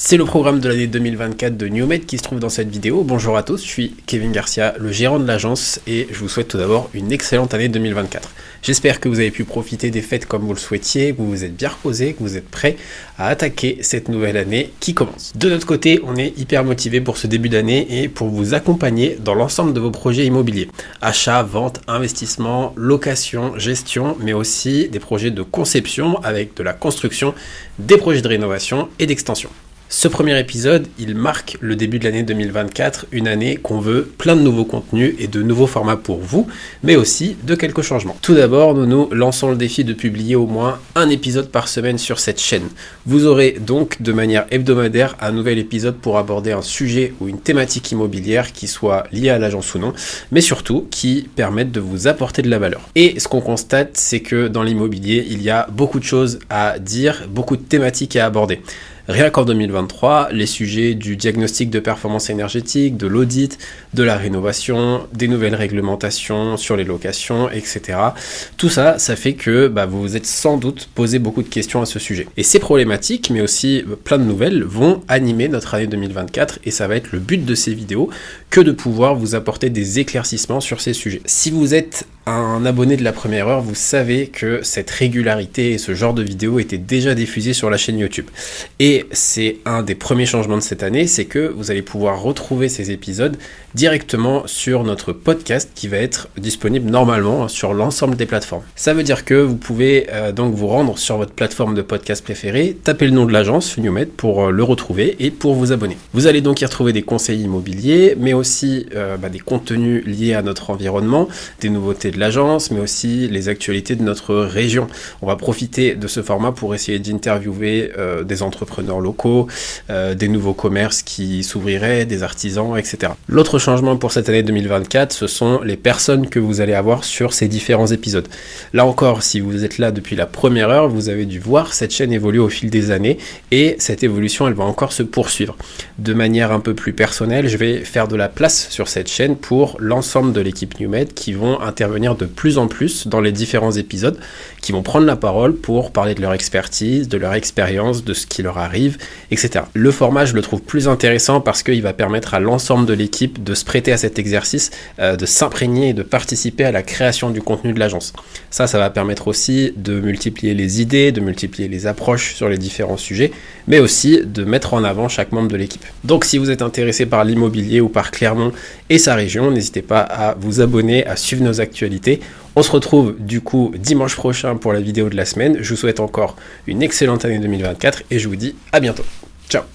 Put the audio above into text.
C'est le programme de l'année 2024 de NewMed qui se trouve dans cette vidéo. Bonjour à tous, je suis Kevin Garcia, le gérant de l'agence et je vous souhaite tout d'abord une excellente année 2024. J'espère que vous avez pu profiter des fêtes comme vous le souhaitiez, que vous vous êtes bien reposé, que vous êtes prêts à attaquer cette nouvelle année qui commence. De notre côté, on est hyper motivé pour ce début d'année et pour vous accompagner dans l'ensemble de vos projets immobiliers. Achat, vente, investissement, location, gestion, mais aussi des projets de conception avec de la construction, des projets de rénovation et d'extension. Ce premier épisode, il marque le début de l'année 2024, une année qu'on veut plein de nouveaux contenus et de nouveaux formats pour vous, mais aussi de quelques changements. Tout d'abord, nous nous lançons le défi de publier au moins un épisode par semaine sur cette chaîne. Vous aurez donc de manière hebdomadaire un nouvel épisode pour aborder un sujet ou une thématique immobilière qui soit liée à l'agence ou non, mais surtout qui permette de vous apporter de la valeur. Et ce qu'on constate, c'est que dans l'immobilier, il y a beaucoup de choses à dire, beaucoup de thématiques à aborder. Rien qu'en 2023, les sujets du diagnostic de performance énergétique, de l'audit, de la rénovation, des nouvelles réglementations sur les locations, etc. Tout ça, ça fait que bah, vous vous êtes sans doute posé beaucoup de questions à ce sujet. Et ces problématiques, mais aussi euh, plein de nouvelles, vont animer notre année 2024 et ça va être le but de ces vidéos que de pouvoir vous apporter des éclaircissements sur ces sujets. Si vous êtes un abonné de la première heure, vous savez que cette régularité et ce genre de vidéos étaient déjà diffusés sur la chaîne YouTube. Et c'est un des premiers changements de cette année, c'est que vous allez pouvoir retrouver ces épisodes directement sur notre podcast qui va être disponible normalement sur l'ensemble des plateformes. Ça veut dire que vous pouvez euh, donc vous rendre sur votre plateforme de podcast préférée, taper le nom de l'agence Newmed pour euh, le retrouver et pour vous abonner. Vous allez donc y retrouver des conseils immobiliers, mais aussi euh, bah, des contenus liés à notre environnement, des nouveautés de l'agence, mais aussi les actualités de notre région. On va profiter de ce format pour essayer d'interviewer euh, des entrepreneurs locaux, euh, des nouveaux commerces qui s'ouvriraient, des artisans, etc. L'autre changement pour cette année 2024, ce sont les personnes que vous allez avoir sur ces différents épisodes. Là encore, si vous êtes là depuis la première heure, vous avez dû voir cette chaîne évoluer au fil des années et cette évolution, elle va encore se poursuivre. De manière un peu plus personnelle, je vais faire de la place sur cette chaîne pour l'ensemble de l'équipe NewMed qui vont intervenir de plus en plus dans les différents épisodes, qui vont prendre la parole pour parler de leur expertise, de leur expérience, de ce qui leur arrive, etc. Le format, je le trouve plus intéressant parce qu'il va permettre à l'ensemble de l'équipe de se prêter à cet exercice, euh, de s'imprégner et de participer à la création du contenu de l'agence. Ça, ça va permettre aussi de multiplier les idées, de multiplier les approches sur les différents sujets, mais aussi de mettre en avant chaque membre de l'équipe. Donc si vous êtes intéressé par l'immobilier ou par Clermont et sa région, n'hésitez pas à vous abonner, à suivre nos actualités on se retrouve du coup dimanche prochain pour la vidéo de la semaine. Je vous souhaite encore une excellente année 2024 et je vous dis à bientôt. Ciao